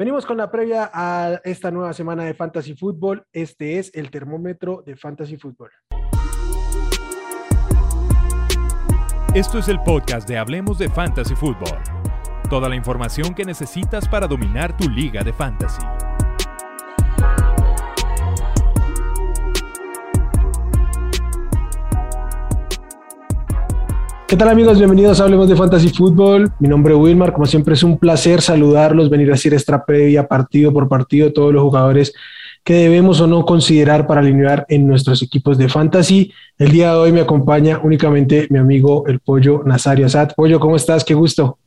Venimos con la previa a esta nueva semana de Fantasy Football. Este es el termómetro de Fantasy Football. Esto es el podcast de Hablemos de Fantasy Football. Toda la información que necesitas para dominar tu liga de fantasy. ¿Qué tal amigos? Bienvenidos a Hablemos de Fantasy Football. Mi nombre es Wilmar. Como siempre es un placer saludarlos, venir a hacer esta previa partido por partido, todos los jugadores que debemos o no considerar para alinear en nuestros equipos de fantasy. El día de hoy me acompaña únicamente mi amigo el Pollo Nazario Asad. Pollo, ¿cómo estás? Qué gusto.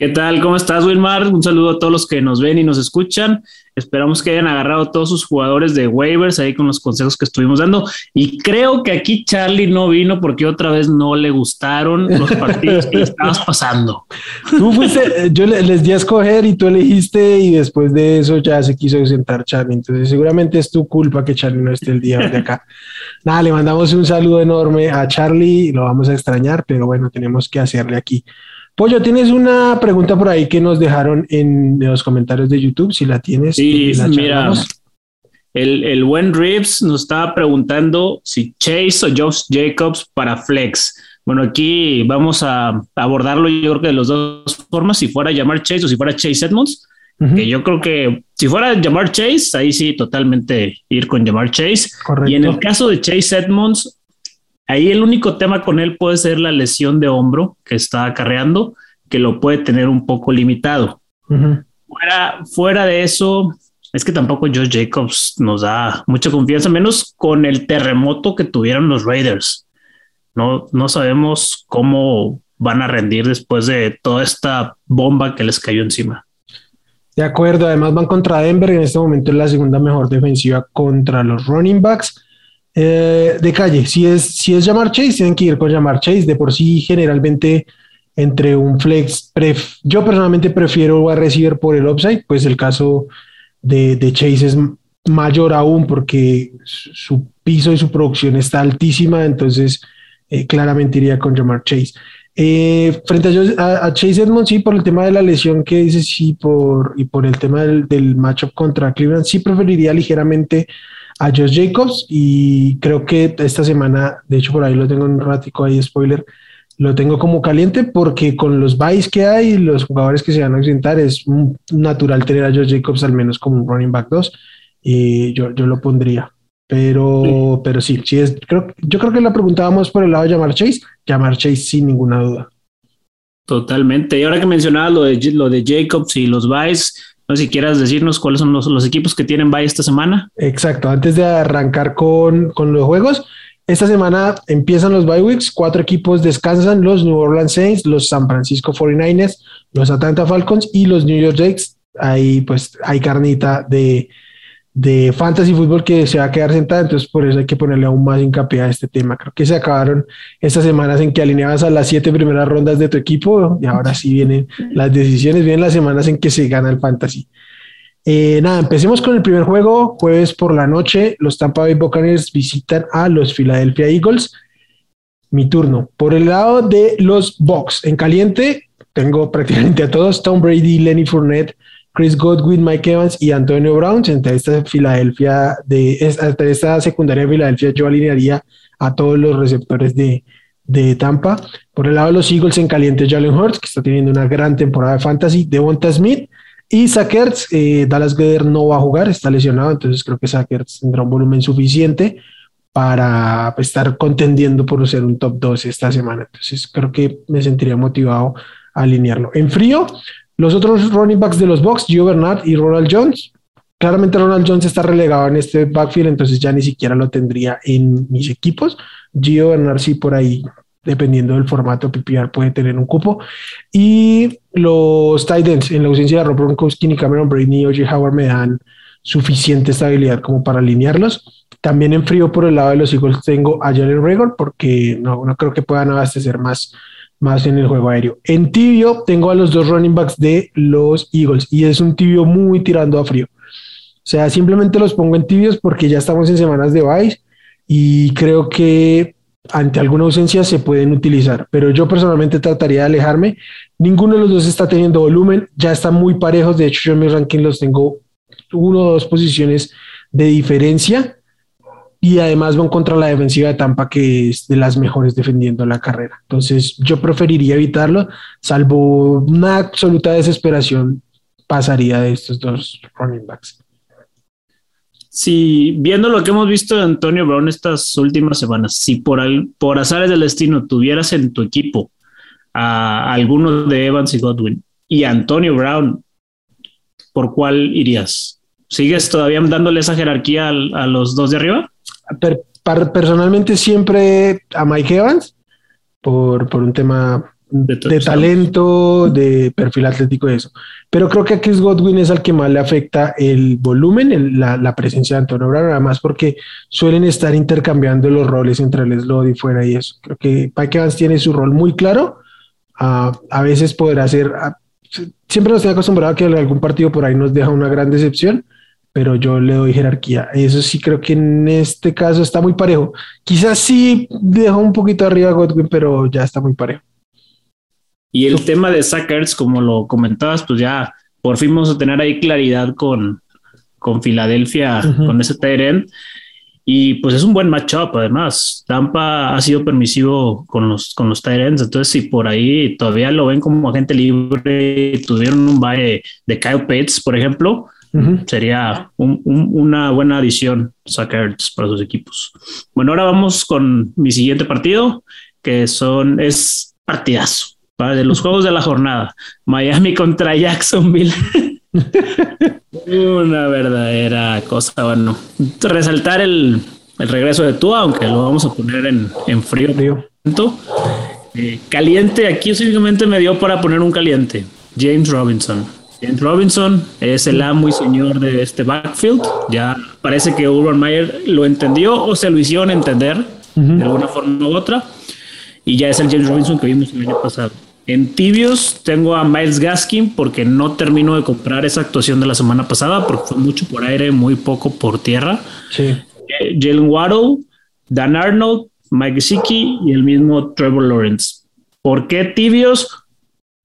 ¿Qué tal? ¿Cómo estás, Wilmar? Un saludo a todos los que nos ven y nos escuchan. Esperamos que hayan agarrado todos sus jugadores de waivers ahí con los consejos que estuvimos dando. Y creo que aquí Charlie no vino porque otra vez no le gustaron los partidos que estabas pasando. Tú fuiste, yo les di a escoger y tú elegiste y después de eso ya se quiso sentar Charlie. Entonces seguramente es tu culpa que Charlie no esté el día de acá. Nada, le mandamos un saludo enorme a Charlie, lo vamos a extrañar, pero bueno, tenemos que hacerle aquí. Pollo, tienes una pregunta por ahí que nos dejaron en los comentarios de YouTube, si la tienes. Sí, mira, el, el, buen Rips nos estaba preguntando si Chase o Josh Jacobs para Flex. Bueno, aquí vamos a abordarlo yo creo que de las dos formas, si fuera llamar Chase o si fuera Chase Edmonds, que yo creo que si fuera llamar Chase, ahí sí totalmente ir con llamar Chase. Correcto. Y en el caso de Chase Edmonds, Ahí el único tema con él puede ser la lesión de hombro que está acarreando, que lo puede tener un poco limitado. fuera, fuera de eso, es que tampoco Josh Jacobs nos da mucha confianza, menos con el terremoto que tuvieron los Raiders. No, no sabemos cómo van a rendir después de toda esta bomba que les cayó encima. De acuerdo, además van contra Denver, en este momento es la segunda mejor defensiva contra los running backs. Eh, de calle, si es, si es llamar Chase, tienen que ir con llamar Chase. De por sí, generalmente, entre un flex, yo personalmente prefiero a receiver por el upside, pues el caso de, de Chase es mayor aún porque su piso y su producción está altísima, entonces eh, claramente iría con llamar Chase. Eh, frente a, Chase Edmonds, sí, por el tema de la lesión que dice, sí, por, y por el tema del, del matchup contra Cleveland, sí preferiría ligeramente a Josh Jacobs y creo que esta semana, de hecho por ahí lo tengo un ratico ahí, spoiler, lo tengo como caliente porque con los buys que hay, los jugadores que se van a ausentar, es natural tener a Josh Jacobs al menos como un running back 2 y yo, yo lo pondría. Pero sí. pero sí, sí es, creo, yo creo que la preguntábamos por el lado de llamar Chase, llamar Chase sin ninguna duda. Totalmente. Y ahora que mencionabas lo de, lo de Jacobs y los buys, no sé si quieras decirnos cuáles son los, los equipos que tienen bye esta semana. Exacto, antes de arrancar con, con los juegos, esta semana empiezan los bye weeks, cuatro equipos descansan, los New Orleans Saints, los San Francisco 49ers, los Atlanta Falcons y los New York Jets. Ahí pues hay carnita de, de fantasy fútbol que se va a quedar sentada, entonces por eso hay que ponerle aún más hincapié a este tema. Creo que se acabaron estas semanas en que alineabas a las siete primeras rondas de tu equipo y ahora sí vienen las decisiones, vienen las semanas en que se gana el fantasy. Eh, nada, empecemos con el primer juego, jueves por la noche, los Tampa Bay Buccaneers visitan a los Philadelphia Eagles. Mi turno. Por el lado de los Bucks, en caliente, tengo prácticamente a todos, Tom Brady, Lenny Fournette, Chris Godwin, Mike Evans y Antonio Brown. Entre esta Filadelfia, de esta, secundaria de Filadelfia, yo alinearía a todos los receptores de, de Tampa. Por el lado de los Eagles en caliente, Jalen Hurts, que está teniendo una gran temporada de fantasy, Devonta Smith y Sackers. Eh, Dallas Geder no va a jugar, está lesionado, entonces creo que Sackers tendrá un volumen suficiente para estar contendiendo por ser un top 2 esta semana. Entonces creo que me sentiría motivado a alinearlo. En frío, los otros running backs de los Bucks, Gio Bernard y Ronald Jones. Claramente Ronald Jones está relegado en este backfield, entonces ya ni siquiera lo tendría en mis equipos. Gio Bernard sí por ahí, dependiendo del formato PPR, puede tener un cupo. Y los Titans, en la ausencia de Rob Gronkowski ni Cameron Brady O.J. Howard me dan suficiente estabilidad como para alinearlos. También en frío por el lado de los Eagles tengo a Jalen Rager porque no, no creo que puedan abastecer más más en el juego aéreo. En tibio tengo a los dos running backs de los Eagles y es un tibio muy tirando a frío. O sea, simplemente los pongo en tibios porque ya estamos en semanas de bye y creo que ante alguna ausencia se pueden utilizar, pero yo personalmente trataría de alejarme. Ninguno de los dos está teniendo volumen, ya están muy parejos. De hecho, yo en mi ranking los tengo uno o dos posiciones de diferencia y además van contra la defensiva de Tampa, que es de las mejores defendiendo la carrera. Entonces, yo preferiría evitarlo, salvo una absoluta desesperación, pasaría de estos dos running backs. Si viendo lo que hemos visto de Antonio Brown estas últimas semanas, si por, al, por azares del destino tuvieras en tu equipo a alguno de Evans y Godwin y Antonio Brown, ¿por cuál irías? ¿Sigues todavía dándole esa jerarquía a, los dos de arriba? Personalmente siempre a Mike Evans por, por un tema de, talento, de perfil atlético y eso. Pero creo que a Chris Godwin es al que más le afecta el volumen, la, presencia de Antonio Brown, además porque suelen estar intercambiando los roles entre el slot y fuera y eso. Creo que Mike Evans tiene su rol muy claro. a veces podrá ser, siempre nos tiene acostumbrado a que algún partido por ahí nos deja una gran decepción, pero yo le doy jerarquía. Eso sí creo que en este caso está muy parejo. Quizás sí dejó un poquito arriba a Godwin, pero ya está muy parejo. Y el tema de Sackers, como lo comentabas, pues ya por fin vamos a tener ahí claridad con, con Filadelfia, con ese Tyrant. Y pues es un buen matchup, además. Tampa ha sido permisivo con los, con los Tyrants. Entonces, si por ahí todavía lo ven como agente libre, tuvieron un baile de Kyle Pitts, por ejemplo, sería una buena adición Sackers para sus equipos. Bueno, ahora vamos con mi siguiente partido, que son, es partidazo de los juegos de la jornada. Miami contra Jacksonville. Una verdadera cosa. Bueno, resaltar el, regreso de Tua, aunque lo vamos a poner en, frío. Eh, caliente, aquí simplemente me dio para poner un caliente. James Robinson. James Robinson es el amo y señor de este backfield. Ya parece que Urban Meyer lo entendió o se lo hicieron entender de alguna forma u otra. Y ya es el James Robinson que vimos el año pasado. En tibios tengo a Miles Gaskin porque no termino de comprar esa actuación de la semana pasada porque fue mucho por aire, muy poco por tierra. Sí. Eh, Jalen Waddle, Dan Arnold, Mike Gesicki y el mismo Trevor Lawrence. ¿Por qué tibios?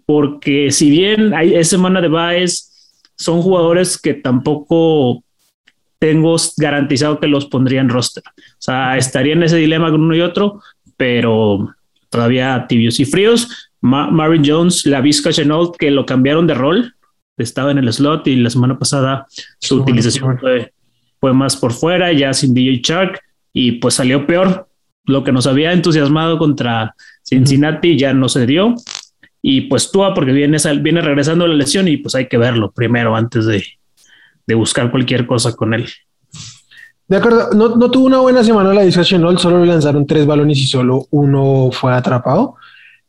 Porque si bien hay, es semana de Baez, son jugadores que tampoco tengo garantizado que los pondría en roster. O sea, estaría en ese dilema con uno y otro, pero todavía tibios y fríos. Marvin Jones, la Vizca Chenault, que lo cambiaron de rol, estaba en el slot y la semana pasada su utilización fue, más por fuera, ya sin DJ Shark, y pues salió peor. Lo que nos había entusiasmado contra Cincinnati ya no se dio. Y pues Tua, porque viene, regresando la lesión y pues hay que verlo primero antes de, buscar cualquier cosa con él. De acuerdo, no, tuvo una buena semana la Vizca Chenault, solo lanzaron tres balones y solo uno fue atrapado.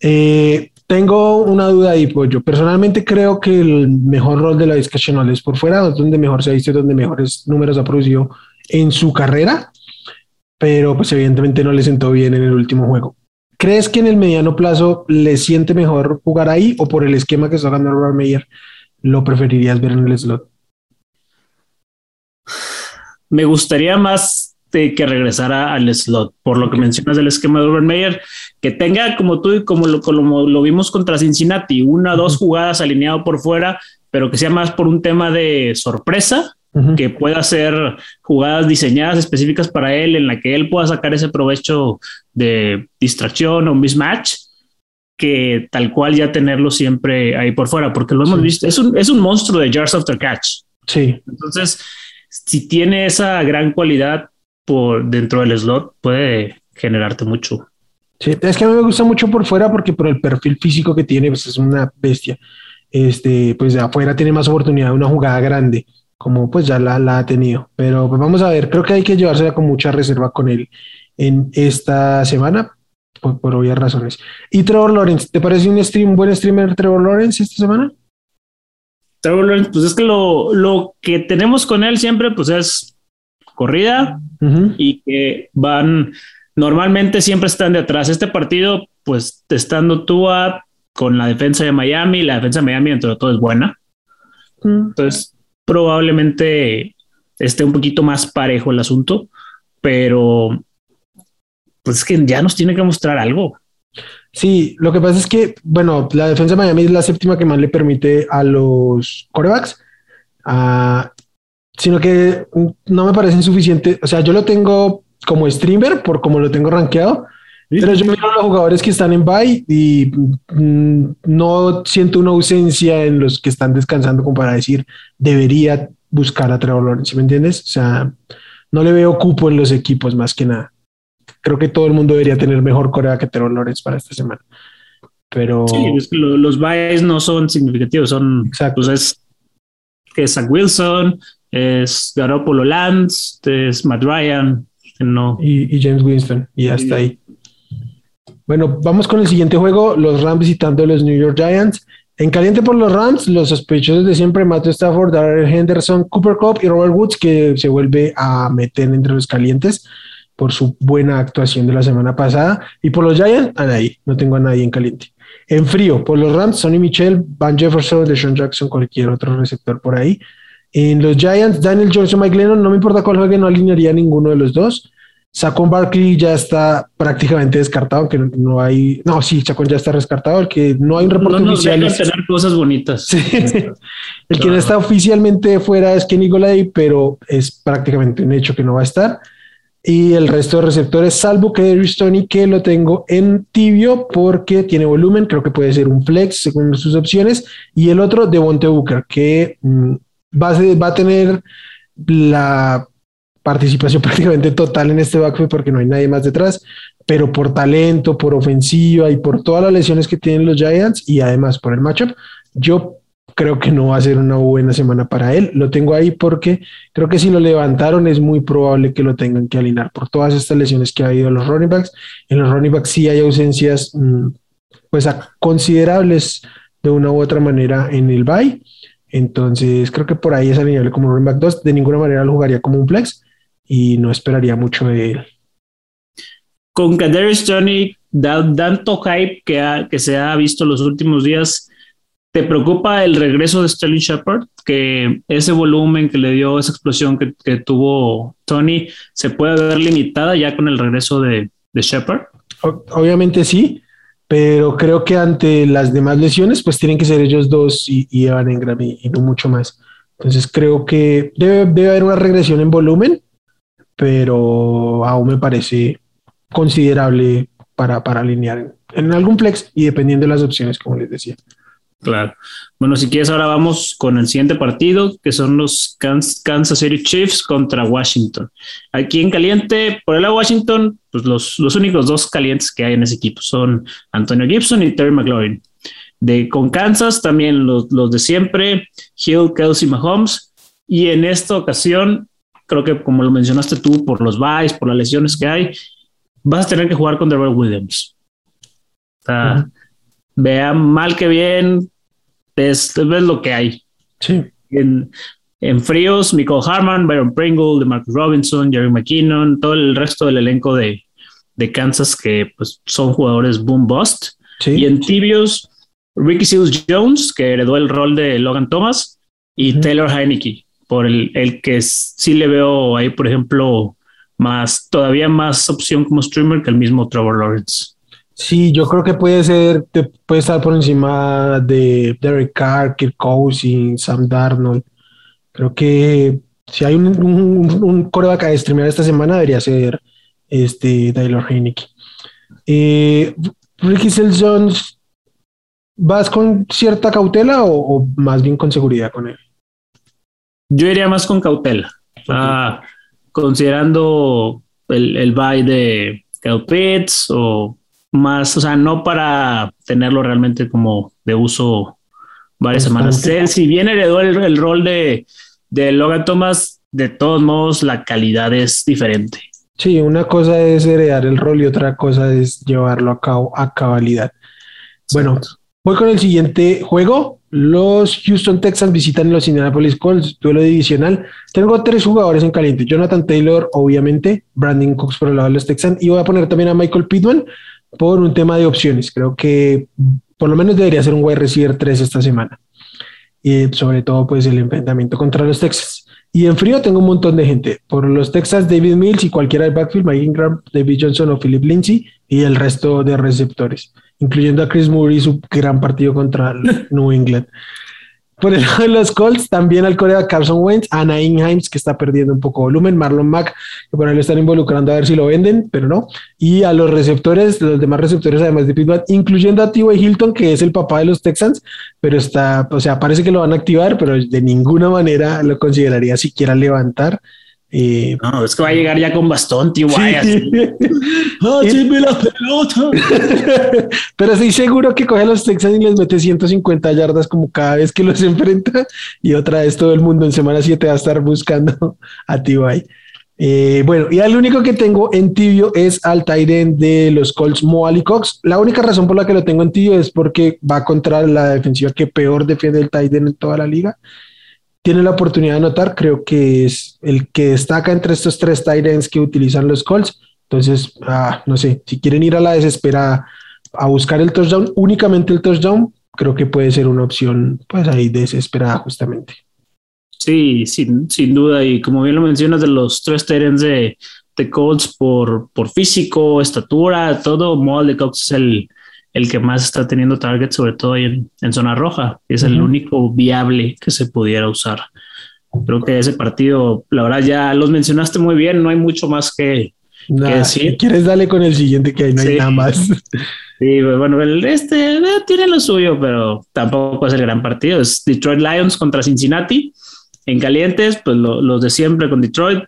Eh, tengo una duda ahí, pues yo personalmente creo que el mejor rol de la Vizca es por fuera, donde mejor se ha visto, donde mejores números ha producido en su carrera, pero pues evidentemente no le sentó bien en el último juego. ¿Crees que en el mediano plazo le siente mejor jugar ahí o por el esquema que está ganando Robert Meyer lo preferirías ver en el slot? Me gustaría más que regresara al slot, por lo que mencionas del esquema de Urban Meyer, que tenga como tú y como lo, como lo vimos contra Cincinnati, una o dos jugadas alineado por fuera, pero que sea más por un tema de sorpresa, que pueda ser jugadas diseñadas específicas para él, en la que él pueda sacar ese provecho de distracción o mismatch, que tal cual ya tenerlo siempre ahí por fuera, porque lo hemos visto, es un, es un monstruo de yards after catch. Sí. Entonces, si tiene esa gran cualidad, por dentro del slot puede generarte mucho. Sí, es que a mí me gusta mucho por fuera porque por el perfil físico que tiene, pues es una bestia. Este, pues de afuera tiene más oportunidad de una jugada grande, como pues ya la, la ha tenido. Pero pues vamos a ver, creo que hay que llevársela con mucha reserva con él en esta semana, por, por obvias razones. Y Trevor Lawrence, ¿te parece un, stream, buen streamer Trevor Lawrence esta semana? Trevor Lawrence, pues es que lo, lo que tenemos con él siempre, pues es corrida y que van, normalmente siempre están de atrás. Este partido, pues estando tú a, con la defensa de Miami, la defensa de Miami entre todo es buena. Entonces, probablemente esté un poquito más parejo el asunto, pero pues es que ya nos tiene que mostrar algo. Sí, lo que pasa es que, bueno, la defensa de Miami es la séptima que más le permite a los corebacks, ah, sino que no me parece suficiente. O sea, yo lo tengo como streamer por como lo tengo rankeado, pero yo miro a los jugadores que están en bye y mm, no siento una ausencia en los que están descansando como para decir debería buscar a Trevor Lawrence, ¿me entiendes? O sea, no le veo cupo en los equipos más que nada. Creo que todo el mundo debería tener mejor Corea que Trevor Lawrence para esta semana. Pero sí, los byes no son significativos, son Exacto. Pues es que es Zach Wilson, es Garoppolo Lance, es Matt Ryan, no. Y, y James Winston, y hasta ahí. Bueno, vamos con el siguiente juego, los Rams visitando a los New York Giants. En caliente por los Rams, los sospechosos de siempre, Matthew Stafford, Darrell Henderson, Cooper Cup y Robert Woods, que se vuelve a meter entre los calientes por su buena actuación de la semana pasada. Y por los Giants, a nadie, no tengo a nadie en caliente. En frío, por los Rams, Sonny Michel, Van Jefferson, Deshaun Jackson, cualquier otro receptor por ahí. En los Giants, Daniel Johnson, Mike Lennon, no me importa cuál juegue, no alinearía ninguno de los dos. Saquon Barkley ya está prácticamente descartado, que no hay, no, sí, Saquon ya está descartado, el que no hay un reporte no oficial. tener cosas bonitas. el que no está oficialmente fuera es Kenny Golay, pero es prácticamente un hecho que no va a estar. Y el resto de receptores, salvo que Darius Tony, que lo tengo en tibio porque tiene volumen, creo que puede ser un flex según sus opciones. Y el otro, Devonte Booker, que mm, va, a, va a tener la participación prácticamente total en este backfield porque no hay nadie más detrás, pero por talento, por ofensiva y por todas las lesiones que tienen los Giants y además por el matchup, yo creo que no va a ser una buena semana para él. Lo tengo ahí porque creo que si lo levantaron es muy probable que lo tengan que alinear por todas estas lesiones que ha habido en los running backs. En los running backs sí hay ausencias mm, pues considerables de una u otra manera en el bye. Entonces creo que por ahí es alineable como running back 2. De ninguna manera lo jugaría como un flex y no esperaría mucho de él. Con Kadarius Johnny, tanto hype que, que se ha visto los últimos días, ¿te preocupa el regreso de Sterling Shepard? Que ese volumen que le dio, esa explosión que, tuvo Tony, ¿se puede ver limitada ya con el regreso de, de Shepard? Obviamente sí, pero creo que ante las demás lesiones, pues tienen que ser ellos dos y, y Evan Engram y, no mucho más. Entonces creo que debe, debe haber una regresión en volumen pero aún me parece considerable para, para alinear en, algún flex y dependiendo de las opciones, como les decía. Claro. Bueno, si quieres, ahora vamos con el siguiente partido, que son los Kansas City Chiefs contra Washington. Aquí en caliente, por el lado de Washington, pues los, los únicos dos calientes que hay en ese equipo son Antonio Gibson y Terry McLaurin. De, con Kansas también los, los de siempre, Hill, Kelsey, Mahomes. Y en esta ocasión, creo que como lo mencionaste tú, por los buys, por las lesiones que hay, vas a tener que jugar con Darrell Williams. Vea mal que bien, es, ves lo que hay. Sí. En, en fríos, Michael Harman, Byron Pringle, Marcus Robinson, Jerry McKinnon, todo el resto del elenco de, de Kansas que pues, son jugadores boom bust. Y en tibios, Ricky Seals Jones, que heredó el rol de Logan Thomas, y Taylor Heineke, por el, el que sí le veo ahí, por ejemplo, más, todavía más opción como streamer que el mismo Trevor Lawrence. Sí, yo creo que puede ser, puede estar por encima de Derek Carr, Kirk Cousins, Sam Darnold. Creo que si hay un, un, un coreback a streamer esta semana debería ser este Taylor Heineke. Eh, Ricky Jones, ¿vas con cierta cautela o más bien con seguridad con él? Yo iría más con cautela, ah, considerando el, el buy de Kyle Pitts o más, o sea, no para tenerlo realmente como de uso varias semanas. Si bien heredó el, rol de, de Logan Thomas, de todos modos la calidad es diferente. Sí, una cosa es heredar el rol y otra cosa es llevarlo a cabo a cabalidad. Bueno, voy con el siguiente juego. Los Houston Texans visitan los Indianapolis Colts, duelo divisional. Tengo tres jugadores en caliente. Jonathan Taylor, obviamente, Brandon Cooks por el lado de los Texans. Y voy a poner también a Michael Pittman por un tema de opciones. Creo que por lo menos debería ser un wide receiver 3 esta semana. Y sobre todo, pues el enfrentamiento contra los Texans. Y en frío tengo un montón de gente. Por los Texas, David Mills y cualquiera del backfield, Mike Ingram, David Johnson o Philip Lindsay y el resto de receptores, incluyendo a Chris Moore y su gran partido contra New England. Por el lado de los Colts, también al Corea Carson Wentz, Ana Himes, que está perdiendo un poco volumen, Marlon Mack, que por ahí lo están involucrando a ver si lo venden, pero no. Y a los receptores, los demás receptores, además de Pittsburgh, incluyendo a T.Y. Hilton, que es el papá de los Texans, pero está, o sea, parece que lo van a activar, pero de ninguna manera lo consideraría siquiera levantar. Eh, no, es que va a llegar ya con bastón, tío. Sí. Ah, la pelota. Pero estoy seguro que coge a los Texans y les mete 150 yardas como cada vez que los enfrenta. Y otra vez todo el mundo en semana 7 va a estar buscando a T.Y. Eh, bueno, y el único que tengo en tibio es al Tyden de los Colts, Moali Cox. La única razón por la que lo tengo en tibio es porque va contra la defensiva que peor defiende el Tyden en toda la liga tiene la oportunidad de anotar, creo que es el que destaca entre estos tres tight ends que utilizan los Colts. Entonces, ah, no sé, si quieren ir a la desesperada a buscar el touchdown, únicamente el touchdown, creo que puede ser una opción, pues ahí desesperada justamente. Sí, sin, sin duda. Y como bien lo mencionas, de los tres ends de, de Colts por, por físico, estatura, todo, Molly Cox es el, el que más está teniendo target, sobre todo en, zona roja. Es el único viable que se pudiera usar. Creo que ese partido, la verdad, ya los mencionaste muy bien, no hay mucho más que, decir. Si quieres, dale con el siguiente que ahí no hay nada más. Sí, bueno, el, este eh, tiene lo suyo, pero tampoco es el gran partido. Es Detroit Lions contra Cincinnati. En calientes, pues los de siempre con Detroit,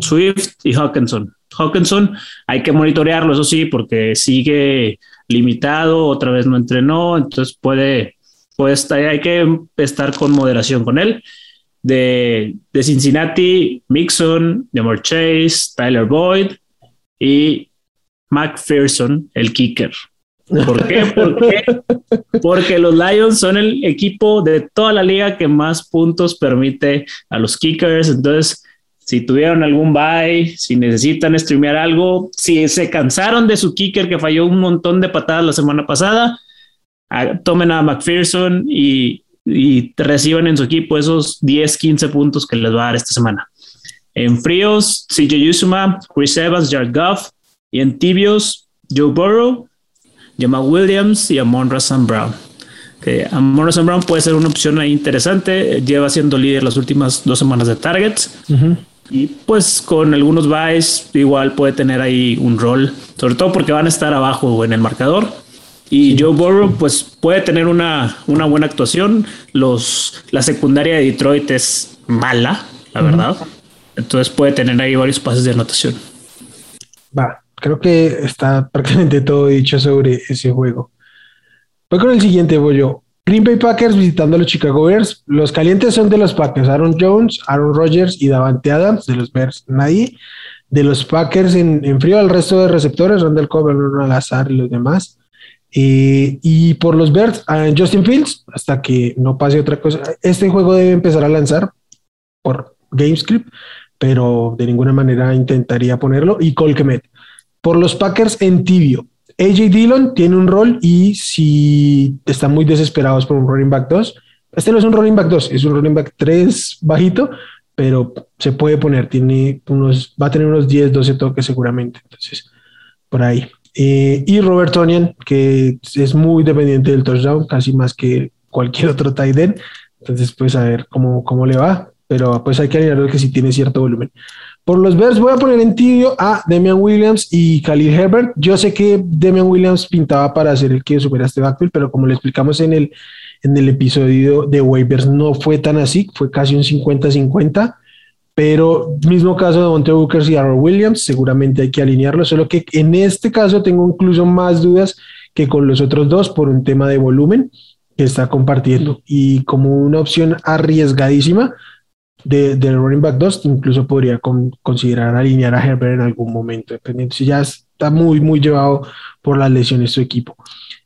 Swift y Hawkinson. Hawkinson hay que monitorearlo, eso sí, porque sigue limitado, otra vez no entrenó, entonces puede, puede estar, hay que estar con moderación con él. De, de Cincinnati, Mixon, Demar Chase, Tyler Boyd y McPherson, el kicker. ¿Por qué? Porque los Lions son el equipo de toda la liga que más puntos permite a los kickers. Entonces, si tuvieron algún bye, si necesitan streamear algo, si se cansaron de su kicker que falló un montón de patadas la semana pasada, tomen a McPherson y, reciban en su equipo esos 10, 15 puntos que les va a dar esta semana. En fríos, CJ Yusuma, Chris Evans, Jared Goff. Y en tibios, Joe Burrow, Jamal Williams y Amon Sam Brown. Que Amon Sam Brown puede ser una opción interesante. Lleva siendo líder las últimas dos semanas de targets. Y pues con algunos buys igual puede tener ahí un rol, sobre todo porque van a estar abajo en el marcador. Y Joe Burrow pues puede tener una, una buena actuación. Los, la secundaria de Detroit es mala, la verdad. Entonces puede tener ahí varios pases de anotación. Va, creo que está prácticamente todo dicho sobre ese juego. Voy con el siguiente, voy yo. Green Bay Packers visitando a los Chicago Bears. Los calientes son de los Packers, Aaron Jones, Aaron Rodgers y Davante Adams. De los Bears, nadie. De los Packers en, frío al resto de receptores, Randall Cobb, Alazar y los demás. Eh, y por los Bears, Justin Fields, hasta que no pase otra cosa. Este juego debe empezar a lanzar por GameScript, pero de ninguna manera intentaría ponerlo. Y Colquemet. Por los Packers en tibio. AJ Dillon tiene un rol y si están muy desesperados por un running back 2, este no es un running back 2, es un running back 3 bajito, pero se puede poner, tiene unos, va a tener unos 10, 12 toques seguramente. Entonces, por ahí. Eh, y Robert Tonian, que es muy dependiente del touchdown, casi más que cualquier otro tight end. Entonces, pues a ver cómo, cómo le va, pero pues hay que alinearlo que si tiene cierto volumen. Por los Bears voy a poner en tibio a Demian Williams y Khalil Herbert. Yo sé que Demian Williams pintaba para ser el que supera este backfield, pero como le explicamos en el, en el episodio de waivers, no fue tan así, fue casi un 50-50. Pero mismo caso de Monte Booker y Aaron Williams, seguramente hay que alinearlo, solo que en este caso tengo incluso más dudas que con los otros dos por un tema de volumen que está compartiendo y como una opción arriesgadísima de, running back 2, incluso podría considerar alinear a Herbert en algún momento, dependiendo si ya está muy, muy llevado por las lesiones su equipo.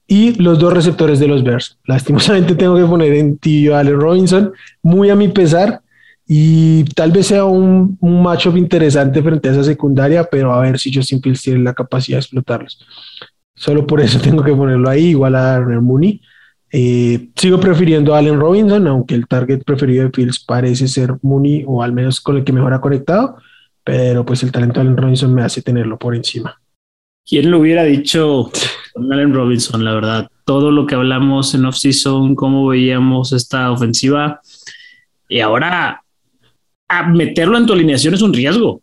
Y los dos receptores de los Bears. Lastimosamente tengo que poner en tibio a Allen Robinson, muy a mi pesar, y tal vez sea un, un matchup interesante frente a esa secundaria, pero a ver si Justin Fields tiene la capacidad de explotarlos. Solo por eso tengo que ponerlo ahí, igual a Darnell Mooney. Eh, sigo prefiriendo a Allen Robinson, aunque el target preferido de Fields parece ser Mooney o al menos con el que mejor ha conectado, pero pues el talento de Allen Robinson me hace tenerlo por encima. ¿Quién lo hubiera dicho con Allen Robinson? La verdad, todo lo que hablamos en off-season, cómo veíamos esta ofensiva y ahora a meterlo en tu alineación es un riesgo.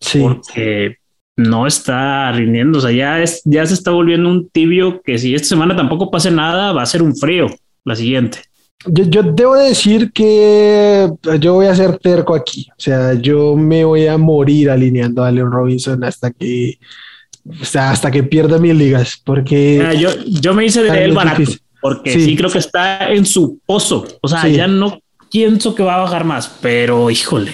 Sí. Porque no está rindiendo. O sea, ya, es, ya se está volviendo un tibio que si esta semana tampoco pase nada, va a ser un frío la siguiente. Yo, yo, debo decir que yo voy a ser terco aquí. O sea, yo me voy a morir alineando a Leon Robinson hasta que, o sea, hasta que pierda mis ligas. Porque ah, yo, yo me hice de él barato, porque sí. sí. creo que está en su pozo. O sea, sí. ya no pienso que va a bajar más, pero híjole.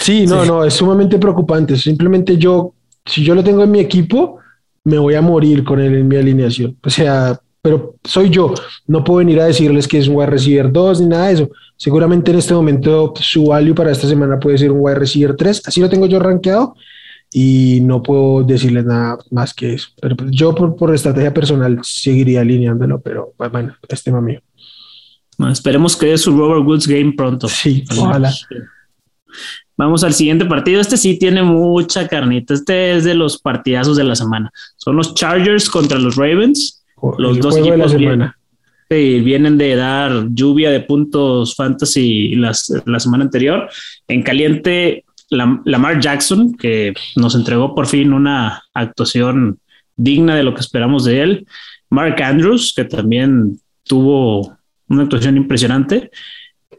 Sí, no, sí. no, es sumamente preocupante. Simplemente yo si yo lo tengo en mi equipo, me voy a morir con él en mi alineación. O sea, pero soy yo. No puedo venir a decirles que es un wide receiver 2 ni nada de eso. Seguramente en este momento su value para esta semana puede ser un wide receiver 3. Así lo tengo yo rankeado y no puedo decirles nada más que eso. Pero pues yo por, por estrategia personal seguiría alineándolo, pero pues, bueno, es tema mío. Bueno, esperemos que dé su Robert Woods game pronto. Sí, ojalá. Vamos al siguiente partido. Este sí tiene mucha carnita. Este es de los partidazos de la semana. Son los Chargers contra los Ravens. Los dos juego de la equipos semana. vienen, sí, vienen de dar lluvia de puntos fantasy las, la semana anterior. En caliente, Lam- Lamar Jackson, que nos entregó por fin una actuación digna de lo que esperamos de él. Mark Andrews, que también tuvo una actuación impresionante.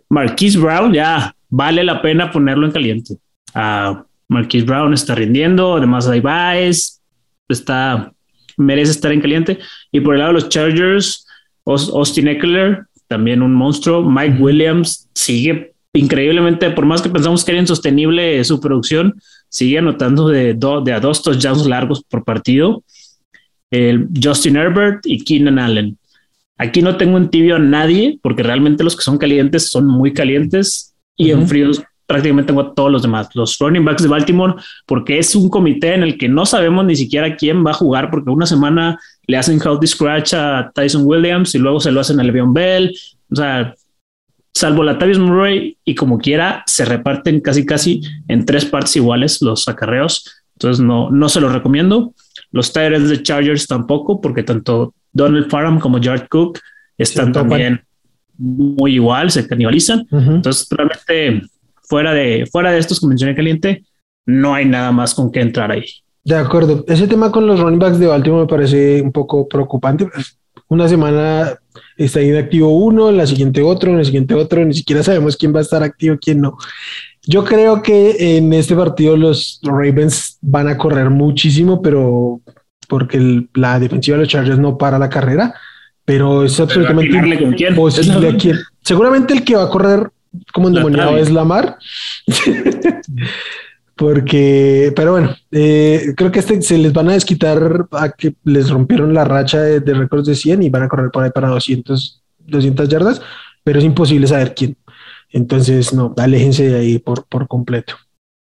Marquise Brown, ya vale la pena ponerlo en caliente. Uh, Marquise Brown está rindiendo, además hay Baez, está, merece estar en caliente. Y por el lado de los Chargers, Austin Eckler, también un monstruo. Mike Williams sigue increíblemente, por más que pensamos que era insostenible su producción, sigue anotando de, do, de a dos touchdowns largos por partido. El Justin Herbert y Keenan Allen. Aquí no tengo en tibio a nadie, porque realmente los que son calientes son muy calientes y uh -huh. en fríos prácticamente tengo a todos los demás. Los running backs de Baltimore, porque es un comité en el que no sabemos ni siquiera quién va a jugar, porque una semana le hacen healthy scratch a Tyson Williams y luego se lo hacen a Le'Veon Bell. O sea, salvo la Tavis Murray y como quiera, se reparten casi casi en tres partes iguales los acarreos. Entonces no, no se los recomiendo. Los Tyrants de Chargers tampoco, porque tanto Donald Farham como Jared Cook están sí, también muy igual, se canibalizan. Uh -huh. Entonces, realmente fuera de, fuera de estos que mencioné caliente, no hay nada más con que entrar ahí. De acuerdo. Ese tema con los running backs de Baltimore me parece un poco preocupante. Una semana está inactivo uno, en la siguiente otro, en la siguiente otro, ni siquiera sabemos quién va a estar activo, quién no. Yo creo que en este partido los Ravens van a correr muchísimo, pero porque el, la defensiva de los Chargers no para la carrera, pero es absolutamente con quién? a quién. Seguramente el que va a correr como endemoniado es Lamar. porque, pero bueno, eh, creo que este se les van a desquitar a que les rompieron la racha de, de récords de 100 y van a correr por ahí para 200, 200 yardas, pero es imposible saber quién. Entonces, no, aléjense de ahí por, por completo.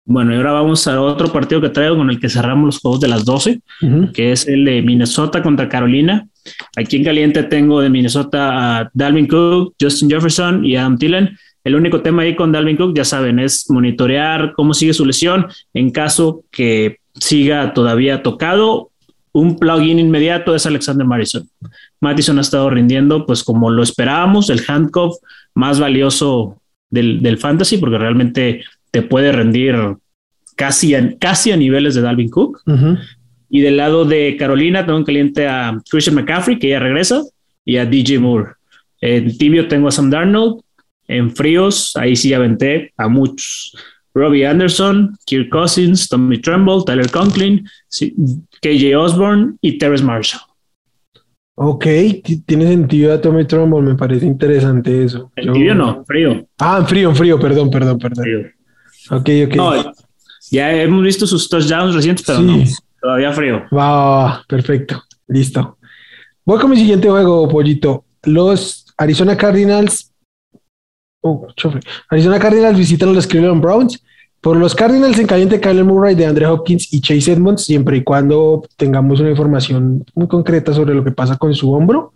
Bueno, y ahora vamos a otro partido que traigo con el que cerramos los juegos de las 12, uh -huh. que es el de Minnesota contra Carolina. Aquí en caliente tengo de Minnesota a Dalvin Cook, Justin Jefferson y Adam Thielen. El único tema ahí con Dalvin Cook, ya saben, es monitorear cómo sigue su lesión. En caso que siga todavía tocado, un plugin inmediato es Alexander Madison. Madison ha estado rindiendo, pues como lo esperábamos, el handcuff más valioso del, del fantasy, porque realmente te puede rendir casi a, casi a niveles de Dalvin Cook. Y del lado de Carolina tengo en caliente a Christian McCaffrey, que ya regresa, y a DJ Moore. En tibio tengo a Sam Darnold. En fríos, ahí sí aventé a muchos. Robbie Anderson, Kirk Cousins, Tommy Tremble, Tyler Conklin, KJ Osborne y Terrence Marshall. Ok, tiene sentido a Tommy Tremble, me parece interesante eso. En Yo... tibio no, frío. Ah, en frío, en frío, perdón, perdón, perdón. Frío. Ok, ok. No, ya hemos visto sus touchdowns recientes, pero sí. no, todavía frío. Va, perfecto, listo. Voy con mi siguiente juego, Pollito. Los Arizona Cardinals. Oh. Arizona Cardinals visitan a los Cleveland Browns. Por los Cardinals en caliente, Kyler Murray, de Andre Hopkins y Chase Edmonds, siempre y cuando tengamos una información muy concreta sobre lo que pasa con su hombro,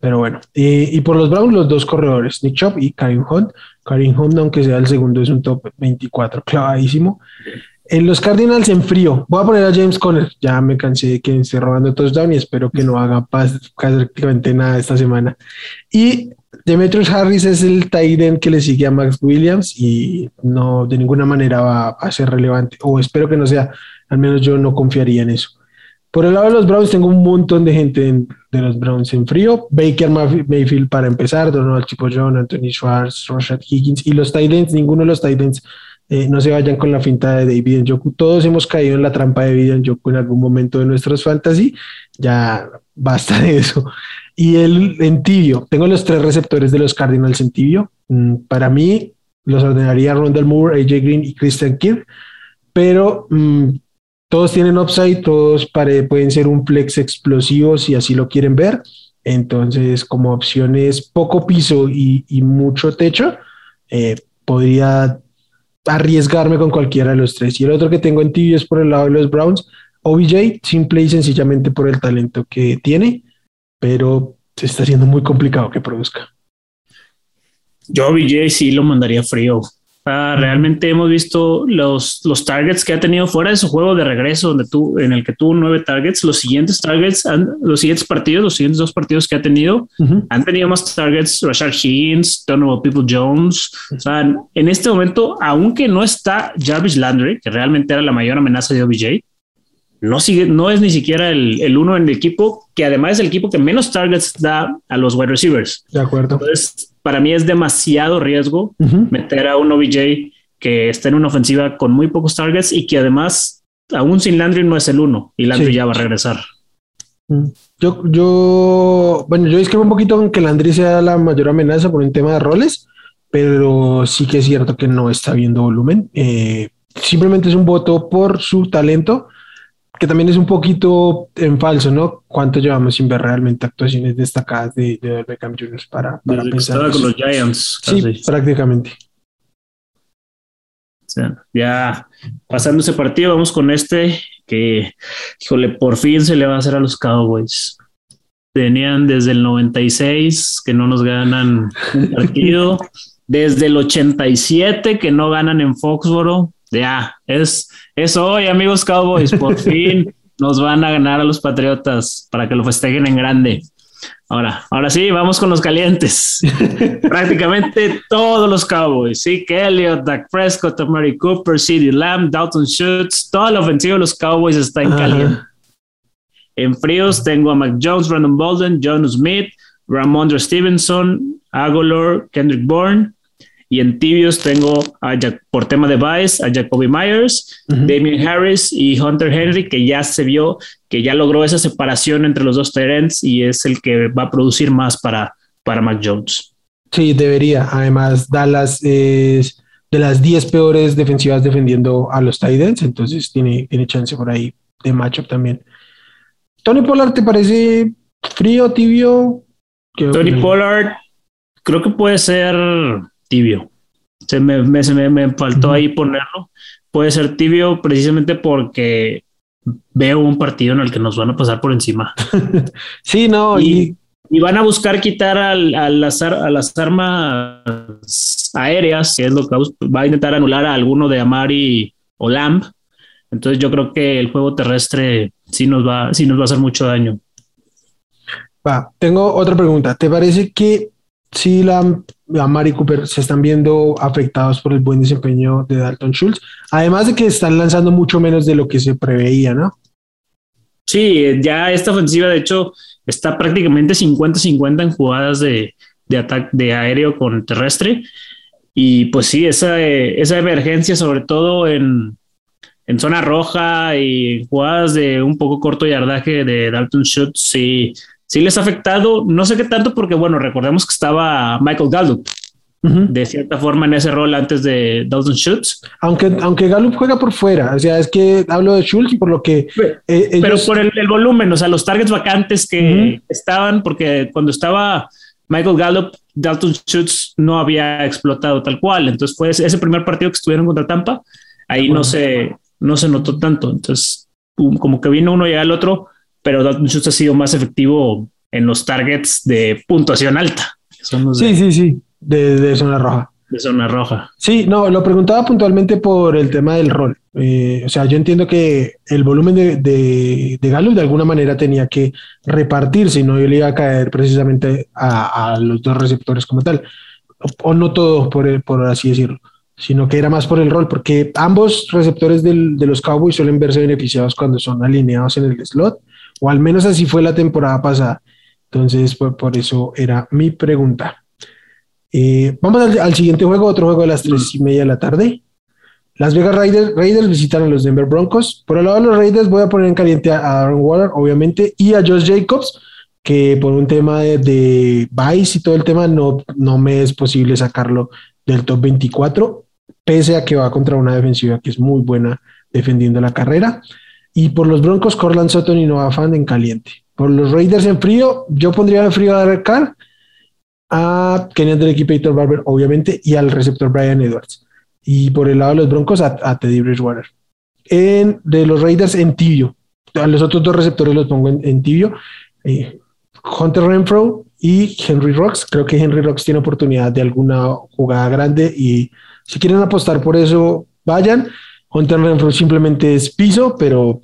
Pero bueno, y, por los Browns, los dos corredores, Nick Chop y Karim Hunt. Karim Hunt, aunque sea el segundo, es un top 24 clavadísimo. En los Cardinals en frío, voy a poner a James Conner. Ya me cansé de que esté robando touchdown y espero que no haga prácticamente nada esta semana. Y Demetrius Harris es el tight que le sigue a Max Williams y no de ninguna manera va a ser relevante, o espero que no sea, al menos yo no confiaría en eso. Por el lado de los Browns, tengo un montón de gente de los Browns en frío. Baker Mayfield para empezar, Donald Chipo John, Anthony Schwartz, Rashad Higgins y los Titans, ninguno de los Titans eh, no se vayan con la finta de David Njoku. Todos hemos caído en la trampa de David Njoku en algún momento de nuestros fantasy. Ya basta de eso. Y el en tibio, tengo los tres receptores de los Cardinals en tibio. Mm, para mí, los ordenaría Rondell Moore, AJ Green y Christian Kirk, pero mm, todos tienen upside, todos pueden ser un flex explosivo si así lo quieren ver. Entonces, como opciones poco piso y, mucho techo, eh, podría arriesgarme con cualquiera de los tres. Y el otro que tengo en tibio es por el lado de los Browns, OBJ, simple y sencillamente por el talento que tiene, pero se está haciendo muy complicado que produzca. Yo OBJ sí lo mandaría frío. Realmente hemos visto los, los targets que ha tenido fuera de su juego de regreso, donde tú, en el que tuvo nueve targets. Los siguientes targets, los siguientes partidos, los siguientes dos partidos que ha tenido, han tenido más targets. Rashard Higgins, Donovan People Jones. O sea, en este momento, aunque no está Jarvis Landry, que realmente era la mayor amenaza de OBJ, no, sigue, no es ni siquiera el, uno en el equipo, que además es el equipo que menos targets da a los wide receivers. De acuerdo. Entonces, para mí es demasiado riesgo meter a un OBJ que está en una ofensiva con muy pocos targets y que además, aún sin Landry, no es el uno y Landry ya va a regresar. Mm. Yo, yo, bueno, yo discrepo un poquito en que Landry sea la mayor amenaza por un tema de roles, pero sí que es cierto que no está viendo volumen. Eh, simplemente es un voto por su talento que también es un poquito en falso, ¿no? ¿Cuánto llevamos sin ver realmente actuaciones destacadas de, de Beckham Jr. para, para pensar? con los Giants. Sí, prácticamente. ya pasando ese partido, vamos con este que, híjole, por fin se le va a hacer a los Cowboys. Tenían desde el 96 que no nos ganan un partido, desde el 87 que no ganan en Foxboro, ya, es, es hoy, amigos Cowboys. Por fin nos van a ganar a los Patriotas para que lo festejen en grande. Ahora, ahora sí, vamos con los calientes. Prácticamente todos los Cowboys. Sí, Elliott, Dak Prescott, Mary Cooper, CeeDee Lamb, Dalton Schultz, toda la ofensiva de los Cowboys está en caliente. En fríos tengo a Mac Jones, Brandon Bolden, John Smith, Ramondre Stevenson, Agolor, Kendrick Bourne, y en tibios tengo a por tema de Vice, a Jacoby Myers, Damien Harris y Hunter Henry, que ya se vio que ya logró esa separación entre los dos Tyrants y es el que va a producir más para, para Mac Jones. Sí, debería. Además, Dallas es de las 10 peores defensivas defendiendo a los Titans, entonces tiene, tiene chance por ahí de matchup también. Tony Pollard, ¿te parece frío, tibio? Tony Pollard, creo que puede ser tibio. Se me, me, faltó ahí ponerlo. Puede ser tibio precisamente porque veo un partido en el que nos van a pasar por encima. sí, no, y, y, van a buscar quitar al, a, las, a las armas aéreas, que es lo que va a intentar anular a alguno de Amari o Lamb. Entonces yo creo que el juego terrestre sí nos va, sí nos va a hacer mucho daño. Va, tengo otra pregunta. ¿Te parece que si la a Mari Cooper se están viendo afectados por el buen desempeño de Dalton Schultz, además de que están lanzando mucho menos de lo que se preveía, ¿no? Sí, ya esta ofensiva de hecho está prácticamente 50-50 en jugadas de, ataque de aéreo con terrestre. Y pues sí, esa, esa emergencia, sobre todo en, en zona roja y jugadas de un poco corto yardaje de Dalton Schultz, sí, sí les ha afectado, no sé qué tanto, porque bueno, recordemos que estaba Michael Gallup. De cierta forma en ese rol antes de Dalton Schultz. Aunque, aunque Gallup juega por fuera, o sea, es que hablo de Schultz y por lo que. Eh, pero por el, volumen, o sea, los targets vacantes que estaban, porque cuando estaba Michael Gallup, Dalton Schultz no había explotado tal cual. Entonces, fue ese primer partido que estuvieron contra Tampa, ahí no, se, no se notó tanto. Entonces, como que vino uno y el otro, pero Dalton Schultz ha sido más efectivo en los targets de puntuación alta. sí, sí, sí, de, zona roja. De zona roja. Sí, no, lo preguntaba puntualmente por el tema del rol. Eh, o sea, yo entiendo que el volumen de, de, de de alguna manera tenía que repartirse y no le iba a caer precisamente a, los dos receptores como tal. O, no todo, por, por así decirlo sino que era más por el rol, porque ambos receptores del, de los Cowboys suelen verse beneficiados cuando son alineados en el slot, o al menos así fue la temporada pasada. Entonces, por, por eso era mi pregunta. Eh, vamos al, siguiente juego, otro juego de las tres y media de la tarde. Las Vegas Raiders, Raiders visitan a los Denver Broncos. Por el lado de los Raiders voy a poner en caliente a Aaron Waller, obviamente, y a Josh Jacobs, que por un tema de, de Vice y todo el tema no, no me es posible sacarlo del top 24 pese a que va contra una defensiva que es muy buena defendiendo la carrera. Y por los Broncos, Corland Sutton y Noah Fan en caliente. Por los Raiders en frío, yo pondría en frío a Derek Carr, a Kenny del equipo Peter Barber, obviamente, y al receptor Brian Edwards. Y por el lado de los Broncos, a, Teddy Bridgewater. En, de los Raiders en tibio. A los otros dos receptores los pongo en, tibio. Eh, Hunter Renfro y Henry Rocks. Creo que Henry Rocks tiene oportunidad de alguna jugada grande y si quieren apostar por eso, vayan. Hunter Renfro simplemente es piso, pero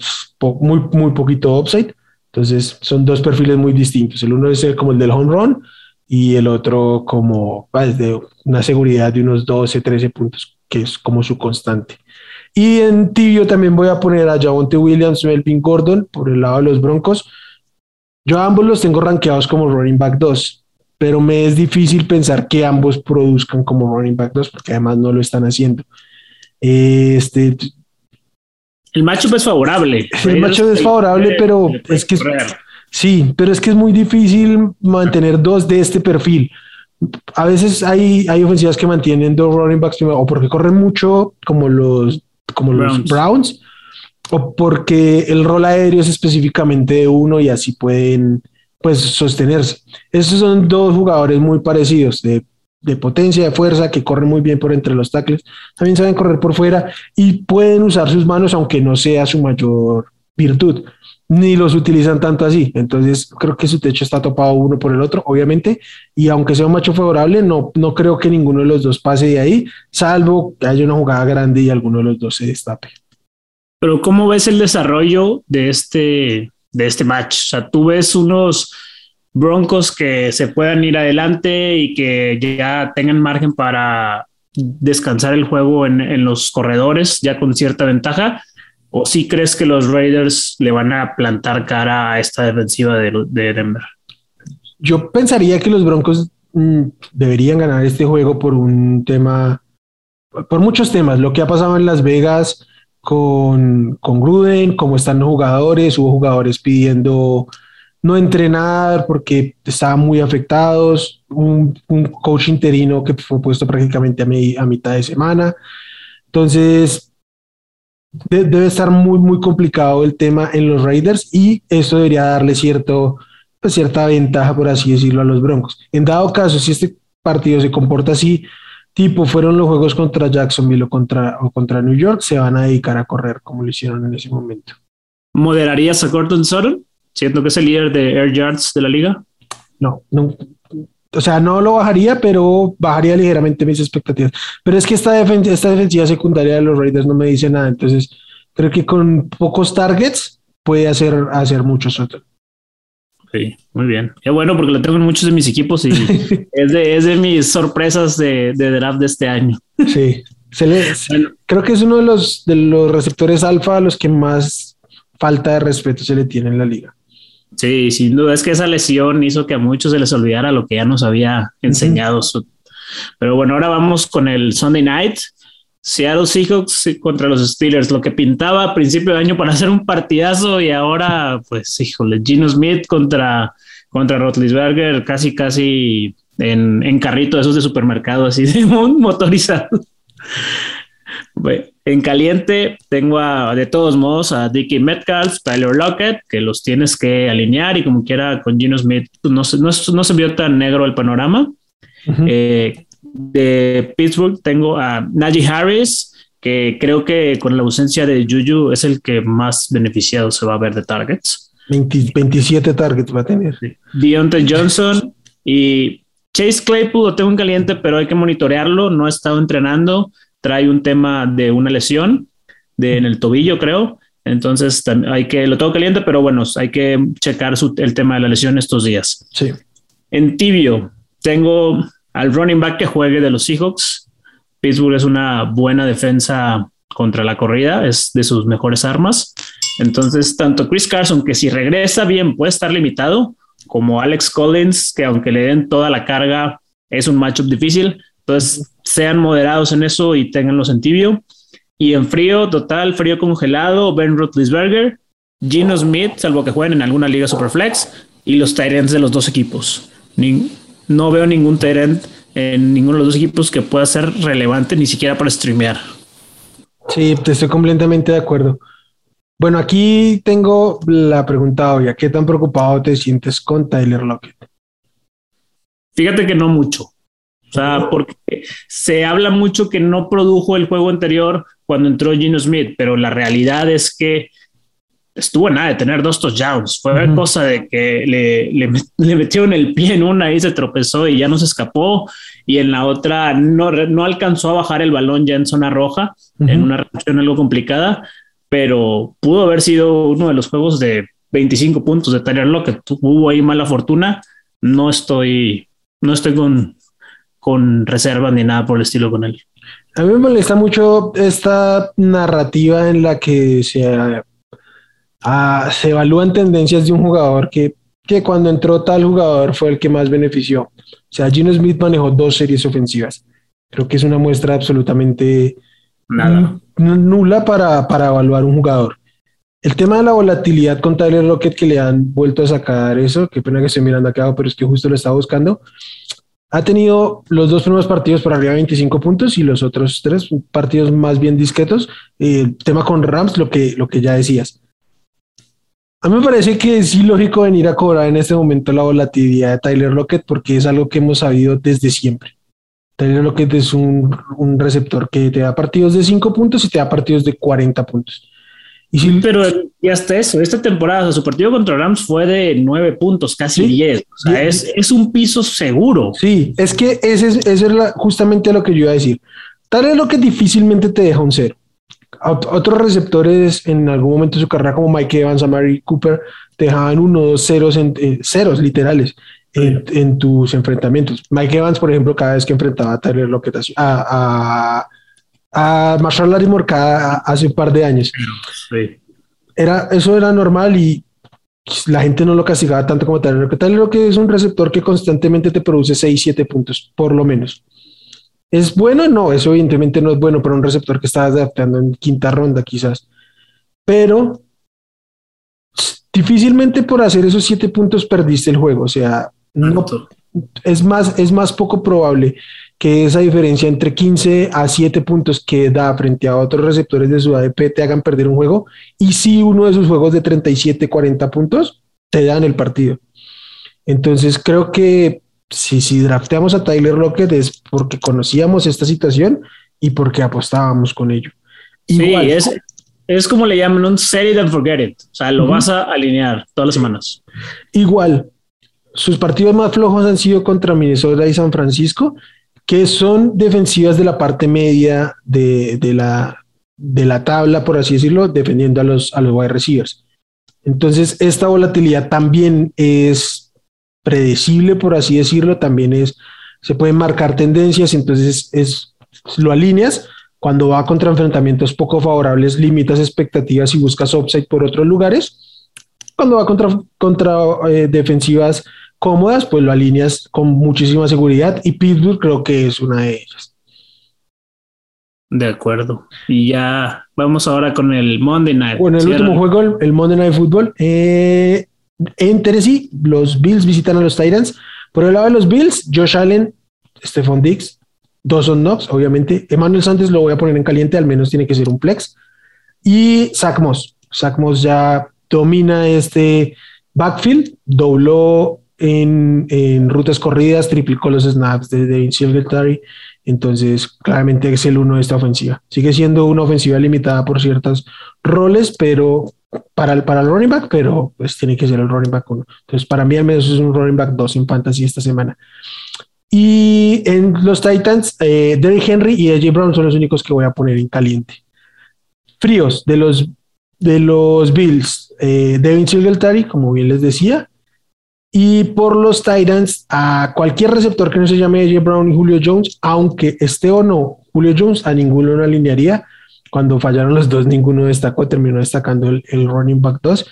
muy, muy poquito upside. Entonces son dos perfiles muy distintos. El uno es como el del home run y el otro como pues, de una seguridad de unos 12, 13 puntos, que es como su constante. Y en tibio también voy a poner a Javonte Williams, Melvin Gordon por el lado de los Broncos. Yo ambos los tengo rankeados como running back 2 pero me es difícil pensar que ambos produzcan como running back 2 porque además no lo están haciendo. Este, el macho es favorable. El macho es favorable, pero es que sí, pero es que es muy difícil mantener dos de este perfil. A veces hay, hay ofensivas que mantienen dos running backs o porque corren mucho como los, como los Browns o porque el rol aéreo es específicamente de uno y así pueden pues sostenerse. Estos son dos jugadores muy parecidos de, potencia, de fuerza, que corren muy bien por entre los tackles. También saben correr por fuera y pueden usar sus manos, aunque no sea su mayor virtud. Ni los utilizan tanto así. Entonces, creo que su techo está topado uno por el otro, obviamente. Y aunque sea un macho favorable, no, no creo que ninguno de los dos pase de ahí, salvo que haya una jugada grande y alguno de los dos se destape. Pero, ¿cómo ves el desarrollo de este de este match. O sea, tú ves unos Broncos que se puedan ir adelante y que ya tengan margen para descansar el juego en, los corredores, ya con cierta ventaja. ¿O si crees que los Raiders le van a plantar cara a esta defensiva de, Denver? Yo pensaría que los Broncos mm, deberían ganar este juego por un tema, por muchos temas. Lo que ha pasado en Las Vegas, con, con Gruden, cómo están los jugadores, hubo jugadores pidiendo no entrenar porque estaban muy afectados, un, coach interino que fue puesto prácticamente a, a mitad de semana. Entonces, debe estar muy, muy complicado el tema en los Raiders y eso debería darle cierto, pues, cierta ventaja, por así decirlo, a los Broncos. En dado caso, si este partido se comporta así, tipo fueron los juegos contra Jacksonville o contra, o contra New York, se van a dedicar a correr como lo hicieron en ese momento. ¿Moderarías a Gordon Sutton, siendo que es el líder de Air Yards de la liga? No, no. O sea, no lo bajaría, pero bajaría ligeramente mis expectativas. Pero es que esta, esta defensiva secundaria de los Raiders no me dice nada. Entonces, creo que con pocos targets puede hacer, hacer mucho Sutton. Sí, muy bien. Qué bueno, porque lo tengo en muchos de mis equipos y es, de, es de mis sorpresas de, de draft de este año. Sí, creo que es uno de los, de los receptores alfa a los que más falta de respeto se le tiene en la liga. Sí, sin duda es que esa lesión hizo que a muchos se les olvidara lo que ya nos había enseñado. Pero bueno, ahora vamos con el Sunday Night. Seattle Seahawks contra los Steelers, lo que pintaba a principio de año para hacer un partidazo y ahora, pues, híjole, Gino Smith contra, contra Rotlisberger, casi, casi en, en carrito esos de supermercado, así de motorizado. En caliente tengo a, de todos modos a Dickie Metcalf, Tyler Lockett, que los tienes que alinear y como quiera con Gino Smith pues, no, no, no se vio tan negro el panorama de Pittsburgh tengo a Najee Harris, que creo que con la ausencia de Juju es el que más beneficiado se va a ver de targets. 27 targets va a tener. Deontay Johnson y Chase Claypool lo tengo en caliente, pero hay que monitorearlo. No ha estado entrenando. Trae un tema de una lesión de, en el tobillo, creo. Entonces hay que, lo tengo caliente, pero bueno, hay que checar el tema de la lesión estos días. Sí. En tibio, tengo al running back que juegue de los Seahawks. Pittsburgh es una buena defensa contra la corrida, es de sus mejores armas. Entonces, tanto Chris Carson, que si regresa bien puede estar limitado, como Alex Collins, que aunque le den toda la carga, es un matchup difícil. Entonces, sean moderados en eso y tenganlos en tibio. Y en frío, total, frío congelado, Ben Roethlisberger, Gino Smith, salvo que jueguen en alguna liga Superflex, y los Tyrants de los dos equipos. no veo ningún Tyrant en ninguno de los dos equipos que pueda ser relevante ni siquiera para streamear. Sí, estoy completamente de acuerdo. Bueno, aquí tengo la pregunta obvia. ¿Qué tan preocupado te sientes con Tyler Lockett? Fíjate que no mucho. O sea, porque se habla mucho que no produjo el juego anterior cuando entró Gino Smith, pero la realidad es que estuvo nada de tener dos touchdowns. Fue cosa de que le, le, le, metieron el pie en una y se tropezó y ya no se escapó. Y en la otra no, no alcanzó a bajar el balón ya en zona roja, en una reacción algo complicada, pero pudo haber sido uno de los juegos de 25 puntos de Tyler Lockett. Hubo ahí mala fortuna. No estoy, no estoy con, con reservas ni nada por el estilo con él. A mí me molesta mucho esta narrativa en la que se se evalúan tendencias de un jugador que, que cuando entró tal jugador fue el que más benefició. O sea, Gino Smith manejó dos series ofensivas. Creo que es una muestra absolutamente nula para, para evaluar un jugador. El tema de la volatilidad con Tyler Rocket que le han vuelto a sacar eso, qué pena que estoy mirando acá, pero es que justo lo estaba buscando. Ha tenido los dos primeros partidos por arriba de 25 puntos y los otros tres partidos más bien discretos. El tema con Rams, lo que, lo que ya decías. A mí me parece que es ilógico venir a cobrar en este momento la volatilidad de Tyler Lockett porque es algo que hemos sabido desde siempre. Tyler Lockett es un, receptor que te da partidos de 5 puntos y te da partidos de 40 puntos. Y pero y hasta eso, esta temporada, su partido contra Rams fue de 9 puntos, casi 10. O sea, es, es, un piso seguro. Sí, es que ese es, ese es justamente lo que yo iba a decir. Tyler Lockett difícilmente te deja un cero otros receptores en algún momento de su carrera, como Mike Evans, Mary Cooper, te dejaban uno, dos ceros, en, eh, ceros literales en, tus enfrentamientos. Mike Evans, por ejemplo, cada vez que enfrentaba a Tyler Lockett, a, a, a Marshall Larimore cada, hace un par de años. Era, eso era normal y la gente no lo castigaba tanto como Tyler Lockett. Tyler Lockett es un receptor que constantemente te produce 6, 7 puntos, por lo menos. ¿Es bueno? No, eso evidentemente no es bueno para un receptor que estás adaptando en quinta ronda quizás. Pero difícilmente por hacer esos siete puntos perdiste el juego. O sea, no, es, más, es más poco probable que esa diferencia entre 15 a 7 puntos que da frente a otros receptores de su ADP te hagan perder un juego. Y si uno de sus juegos de 37, 40 puntos te dan el partido. Entonces creo que si, si drafteamos a Tyler Lockett es porque conocíamos esta situación y porque apostábamos con ello. sí, es, es como le llaman un set it and forget it. O sea, lo vas a alinear todas las semanas. Igual, sus partidos más flojos han sido contra Minnesota y San Francisco, que son defensivas de la parte media de, de la, de la tabla, por así decirlo, defendiendo a los, a los wide receivers. Entonces, esta volatilidad también es predecible, por así decirlo, también es, se pueden marcar tendencias, entonces es, lo alineas. Cuando va contra enfrentamientos poco favorables, limitas expectativas y buscas upside por otros lugares. Cuando va contra, contra eh, defensivas cómodas, pues lo alineas con muchísima seguridad y Pittsburgh creo que es una de ellas. De acuerdo. Y ya vamos ahora con el Monday Night. Bueno, el último juego, el Monday Night Football. Eh, en Tennessee, los Bills visitan a los Titans. Por el lado de los Bills, Josh Allen, Stephon Diggs, Dawson Knox, obviamente. Emmanuel Santos lo voy a poner en caliente, al menos tiene que ser un flex. Y Zach Moss. Zach Moss ya domina este backfield, dobló en, rutas corridas, triplicó los snaps de Devin Singletary. Entonces, claramente es el uno de esta ofensiva. Sigue siendo una ofensiva limitada por ciertos roles, pero para el, para el running back, pero pues tiene que ser el running back uno. Entonces, para mí al menos es un running back dos en fantasy esta semana. Y en los Titans, eh, Derrick Henry y AJ Brown son los únicos que voy a poner en caliente. Fríos de los, de los Bills, eh, Devin Singletary, como bien les decía. Y por los Titans, a cualquier receptor que no se llame AJ Brown y Julio Jones, aunque esté o no Julio Jones, a ninguno lo alinearía. Cuando fallaron los dos, ninguno destacó, terminó destacando el, el running back 2.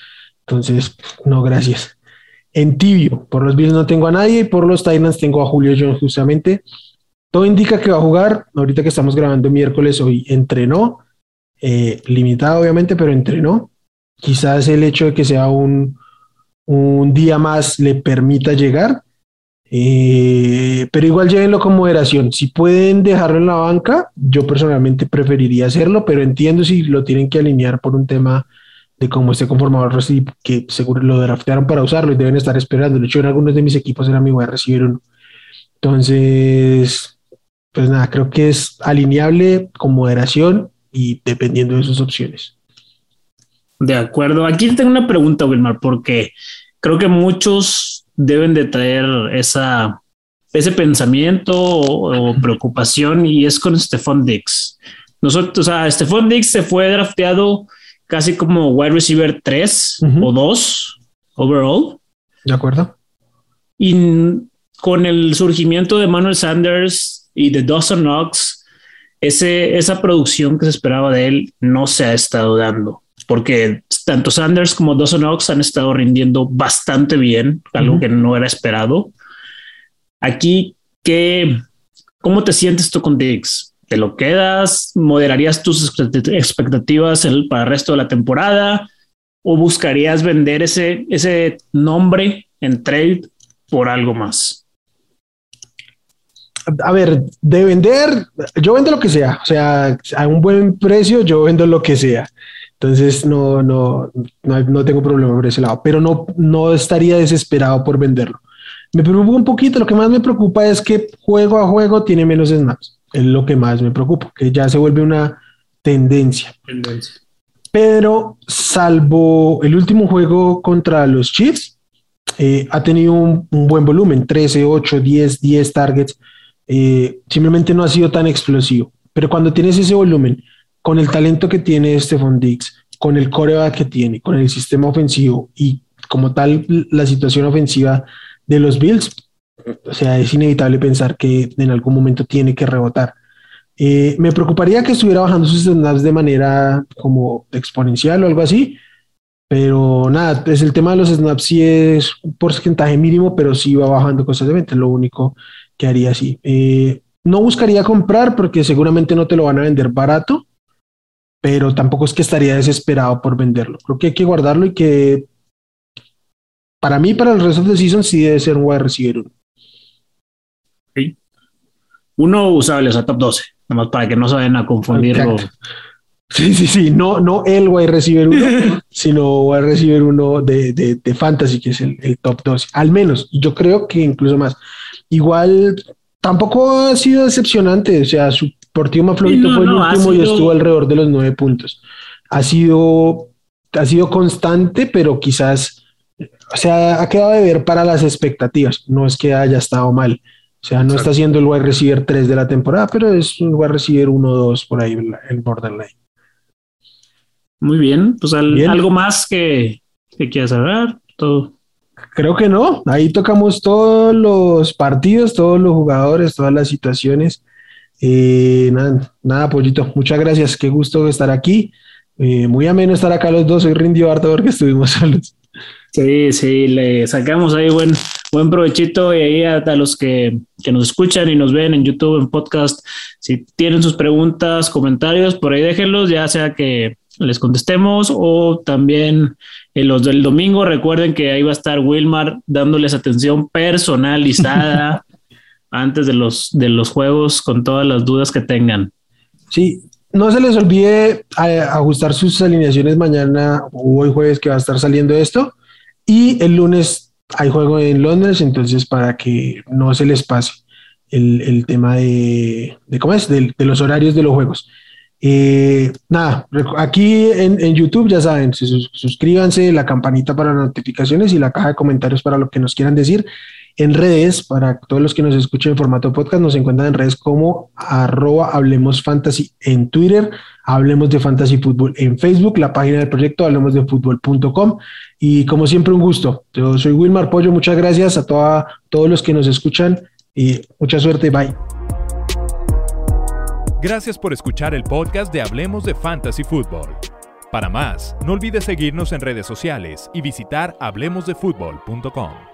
Entonces, no, gracias en tibio. Por los Bills no tengo a nadie y por los Titans tengo a Julio Jones justamente. Todo indica que va a jugar. Ahorita que estamos grabando miércoles, hoy entrenó, eh, limitado obviamente, pero entrenó. Quizás el hecho de que sea un, un día más le permita llegar. Eh, pero igual llévenlo con moderación. Si pueden dejarlo en la banca, yo personalmente preferiría hacerlo, pero entiendo si lo tienen que alinear por un tema de cómo esté conformado el roster que seguro lo draftearon para usarlo y deben estar esperando. De hecho, en algunos de mis equipos era mi voy recibir uno. Entonces, pues nada, creo que es alineable con moderación y dependiendo de sus opciones. De acuerdo. Aquí tengo una pregunta, Wilmar, porque creo que muchos deben de traer esa, ese pensamiento o, preocupación y es con Stephon Dix. Nosotros, o sea, Stephon Dix se fue drafteado casi como wide receiver 3 o 2 overall. De acuerdo. Y con el surgimiento de Manuel Sanders y de Dawson Knox, ese, esa producción que se esperaba de él no se ha estado dando, porque tanto Sanders como Dawson Knox han estado rindiendo bastante bien, algo que no era esperado. Aquí, ¿qué, ¿cómo te sientes tú con Diggs? ¿Te lo quedas? ¿Moderarías tus expectativas para el resto de la temporada? ¿O buscarías vender ese, ese nombre en trade por algo más? A ver, de vender, yo vendo lo que sea. O sea, a un buen precio, yo vendo lo que sea. Entonces no, no, no, no tengo problema por ese lado, pero no, no estaría desesperado por venderlo. Me preocupa un poquito, lo que más me preocupa es que juego a juego tiene menos snaps es lo que más me preocupa, que ya se vuelve una tendencia. Pero salvo el último juego contra los Chiefs, eh, ha tenido un, buen volumen, 13, 8, 10, 10 targets. Eh, simplemente no ha sido tan explosivo. Pero cuando tienes ese volumen, con el talento que tiene Stephon Diggs, con el coreback que tiene, con el sistema ofensivo y como tal la situación ofensiva de los Bills, o sea, es inevitable pensar que en algún momento tiene que rebotar. Eh, me preocuparía que estuviera bajando sus snaps de manera como exponencial o algo así, pero nada, es el tema de los snaps sí es un porcentaje mínimo, pero sí va bajando constantemente, lo único que haría así. Eh, no buscaría comprar porque seguramente no te lo van a vender barato, pero tampoco es que estaría desesperado por venderlo. Creo que hay que guardarlo y que para mí, para el resto de season, sí debe ser un wide receiver uno usable, o sea, top 12, nomás para que no se vayan a confundirlo. Sí, sí, sí, no, no el wide receiver uno, sino wide receiver uno de, de, fantasy, que es el, top 12, al menos, yo creo que incluso más. Igual tampoco ha sido decepcionante, o sea, su partido más flojito fue el último y estuvo alrededor de los nueve puntos. Ha sido, ha sido constante, pero quizás, o sea, ha quedado de ver para las expectativas, no es que haya estado mal. O sea, no está siendo el wide receiver 3 de la temporada, pero es un wide receiver 1 2 por ahí, el borderline. Muy bien, pues algo más que, que quieras hablar, todo. Creo que no, ahí tocamos todos los partidos, todos los jugadores, todas las situaciones. Eh, nada, nada, Pollito, muchas gracias, qué gusto estar aquí. Eh, muy ameno estar acá los dos, hoy rindió harto porque estuvimos solos. Sí, sí, le sacamos ahí buen, buen provechito y ahí a, los que, nos escuchan y nos ven en YouTube, en podcast, si tienen sus preguntas, comentarios, por ahí déjenlos, ya sea que les contestemos o también en los del domingo, recuerden que ahí va a estar Wilmar dándoles atención personalizada antes de los, de los juegos con todas las dudas que tengan. Sí, no se les olvide eh, ajustar sus alineaciones mañana o hoy jueves que va a estar saliendo esto y el lunes hay juego en Londres, entonces para que no se les pase el, tema de, de ¿cómo es? De, los horarios de los juegos. Eh, nada, aquí en, en, YouTube ya saben, suscríbanse, la campanita para notificaciones y la caja de comentarios para lo que nos quieran decir. En redes, para todos los que nos escuchen en formato podcast, nos encuentran en redes como arroba Hablemos Fantasy en Twitter, Hablemos de Fantasy Fútbol en Facebook, la página del proyecto hablemos de fútbol.com y como siempre un gusto. Yo soy Wilmar Pollo, muchas gracias a toda, todos los que nos escuchan y mucha suerte, bye. Gracias por escuchar el podcast de Hablemos de Fantasy Fútbol. Para más, no olvides seguirnos en redes sociales y visitar hablemosdefutbol.com.